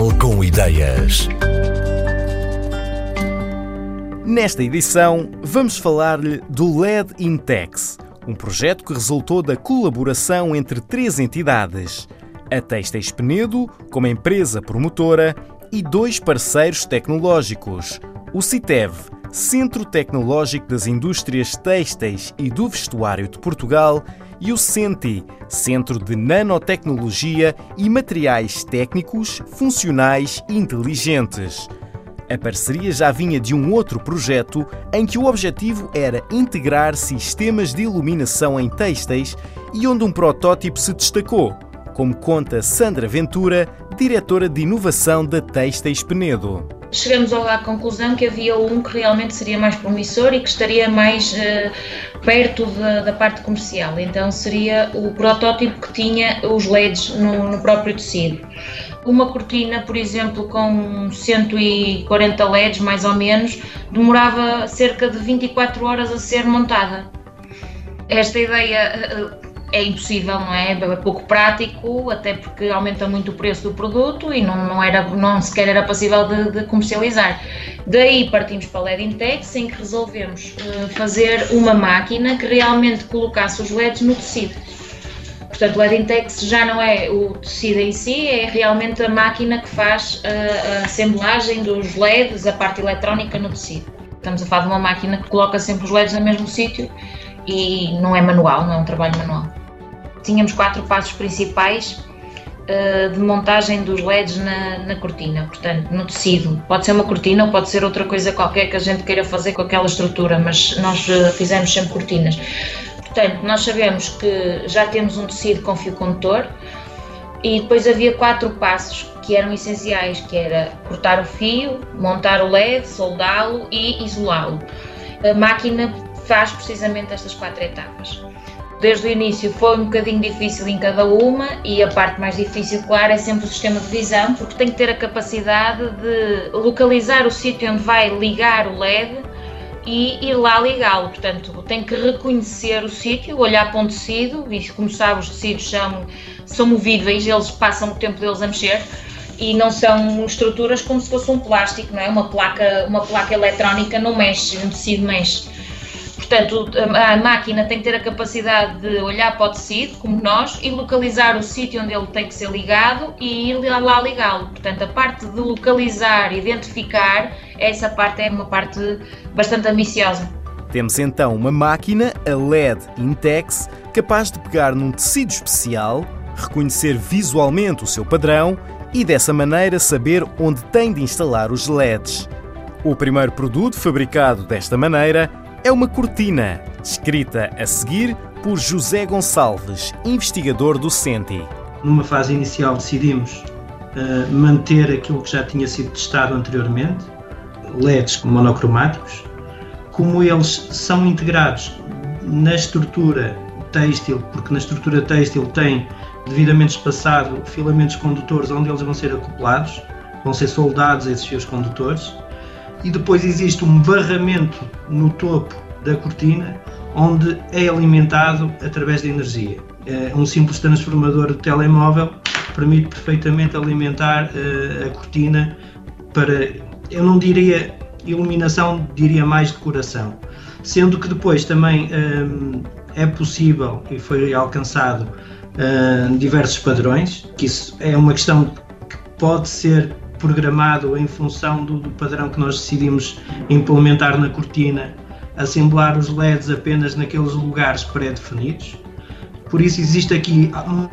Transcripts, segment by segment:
Jornal com Ideias. Nesta edição, vamos falar-lhe do LED Intex, um projeto que resultou da colaboração entre três entidades: a Texteis Penedo, como empresa promotora, e dois parceiros tecnológicos, o CITEV, Centro Tecnológico das Indústrias Têxteis e do Vestuário de Portugal, e o CENTI, Centro de Nanotecnologia e Materiais Técnicos, Funcionais e Inteligentes. A parceria já vinha de um outro projeto em que o objetivo era integrar sistemas de iluminação em têxteis e onde um protótipo se destacou, como conta Sandra Ventura, diretora de inovação da Têxteis Penedo chegamos à conclusão que havia um que realmente seria mais promissor e que estaria mais uh, perto da, da, parte comercial. Então seria o protótipo que tinha os LEDs no, no, próprio tecido. Uma cortina, por exemplo, com 140 LEDs mais ou menos, demorava cerca de 24 horas a ser montada. Esta ideia uh, é impossível, não é? É pouco prático, até porque aumenta muito o preço do produto e não, não, era, não sequer era possível de, de comercializar. Daí partimos para a LED Intex, em que resolvemos uh, fazer uma máquina que realmente colocasse os LEDs no tecido. Portanto, o LED Intex já não é o tecido em si, é realmente a máquina que faz a, a assemblagem dos LEDs, a parte eletrónica no tecido. Estamos a falar de uma máquina que coloca sempre os LEDs no mesmo sítio e não é manual, não é um trabalho manual tínhamos quatro passos principais uh, de montagem dos LEDs na, na, cortina, portanto, no tecido. Pode ser uma cortina ou pode ser outra coisa qualquer que a gente queira fazer com aquela estrutura, mas nós uh, fizemos sempre cortinas. Portanto, nós sabemos que já temos um tecido com fio condutor e depois havia quatro passos que eram essenciais, que era cortar o fio, montar o LED, soldá-lo e isolá-lo. A máquina faz precisamente estas quatro etapas desde o início foi um bocadinho difícil em cada uma e a parte mais difícil, claro, é sempre o sistema de visão, porque tem que ter a capacidade de localizar o sítio onde vai ligar o LED e ir lá ligá-lo. Portanto, tem que reconhecer o sítio, olhar para um tecido, e como sabe, os tecidos são, são movíveis, eles passam o tempo deles a mexer e não são estruturas como se fosse um plástico, não é? Uma placa, uma placa eletrónica não mexe, um tecido mexe. Portanto, a máquina tem que ter a capacidade de olhar para o tecido, como nós, e localizar o sítio onde ele tem que ser ligado e ir lá ligá-lo. Portanto, a parte de localizar, identificar, essa parte é uma parte bastante ambiciosa. Temos então uma máquina, a LED Intex, capaz de pegar num tecido especial, reconhecer visualmente o seu padrão e dessa maneira saber onde tem de instalar os LEDs. O primeiro produto fabricado desta maneira é uma cortina, escrita a seguir por José Gonçalves, investigador do CENTI. Numa fase inicial decidimos uh, manter aquilo que já tinha sido testado anteriormente, LEDs monocromáticos, como eles são integrados na estrutura têxtil, porque na estrutura têxtil tem devidamente espaçado filamentos condutores onde eles vão ser acoplados, vão ser soldados esses fios condutores, e depois existe um barramento no topo da cortina onde é alimentado através de energia. É um simples transformador de telemóvel permite perfeitamente alimentar uh, a cortina para, eu não diria iluminação, diria mais decoração. Sendo que depois também eh, é possível e foi alcançado diversos padrões, que isso é uma questão que pode ser programado em função do, do padrão que nós decidimos implementar na cortina, assemblar os LEDs apenas naqueles lugares pré-definidos. Por isso existe aqui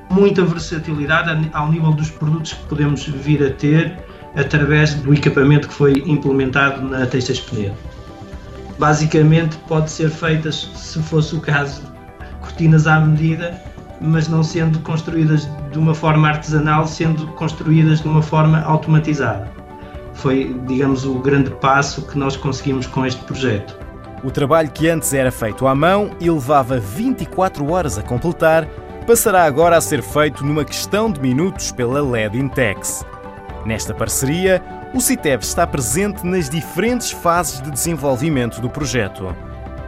muita versatilidade ao nível dos produtos que podemos vir a ter através do equipamento que foi implementado na Texas Penedo. Basicamente pode ser feitas, se fosse o caso, cortinas à medida mas não sendo construídas de uma forma artesanal, sendo construídas de uma forma automatizada. Foi, digamos, o grande passo que nós conseguimos com este projeto. O trabalho que antes era feito à mão e levava 24 horas a completar, passará agora a ser feito numa questão de minutos pela LED Intex. Nesta parceria, o CITEV está presente nas diferentes fases de desenvolvimento do projeto.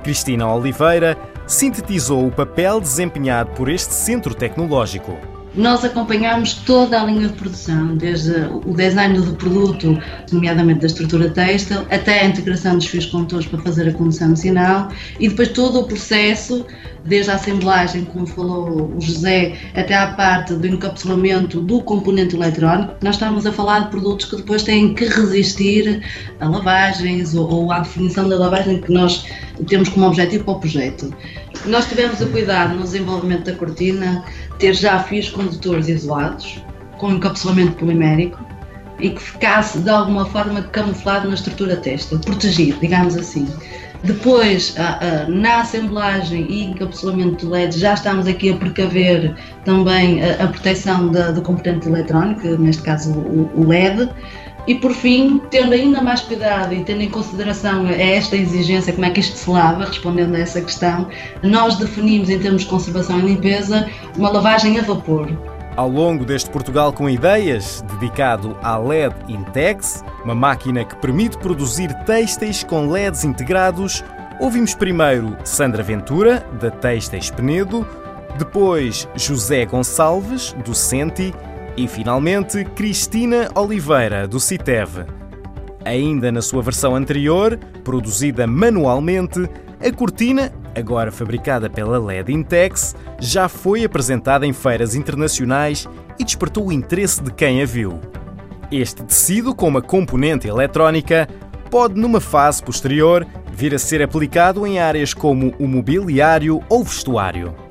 Cristina Oliveira sintetizou o papel desempenhado por este centro tecnológico. Nós acompanhamos toda a linha de produção, desde o design do produto, nomeadamente da estrutura têxtil, até a integração dos fios condutores para fazer a condução sinal e depois todo o processo, desde a assemblagem, como falou o José, até à parte do encapsulamento do componente eletrónico. Nós estamos a falar de produtos que depois têm que resistir a lavagens ou, ou à definição da lavagem que nós temos como objetivo para o projeto. Nós tivemos o cuidado no desenvolvimento da cortina ter já fios condutores isolados, com encapsulamento polimérico e que ficasse de alguma forma camuflado na estrutura têxtil, protegido, digamos assim. Depois, na assemblagem e encapsulamento de LED, já estamos aqui a precaver também a, proteção do componente eletrónico, neste caso o LED, e por fim, tendo ainda mais cuidado e tendo em consideração esta exigência, como é que isto se lava, respondendo a essa questão, nós definimos em termos de conservação e limpeza uma lavagem a vapor. Ao longo deste Portugal com Ideias, dedicado à LED Intex, uma máquina que permite produzir têxteis com LEDs integrados, ouvimos primeiro Sandra Ventura, da Têxteis Penedo, depois José Gonçalves, do Senti, e finalmente, Cristina Oliveira, do CITEV. Ainda na sua versão anterior, produzida manualmente, a cortina, agora fabricada pela LED Intex, já foi apresentada em feiras internacionais e despertou o interesse de quem a viu. Este tecido, com uma componente eletrónica, pode, numa fase posterior, vir a ser aplicado em áreas como o mobiliário ou vestuário.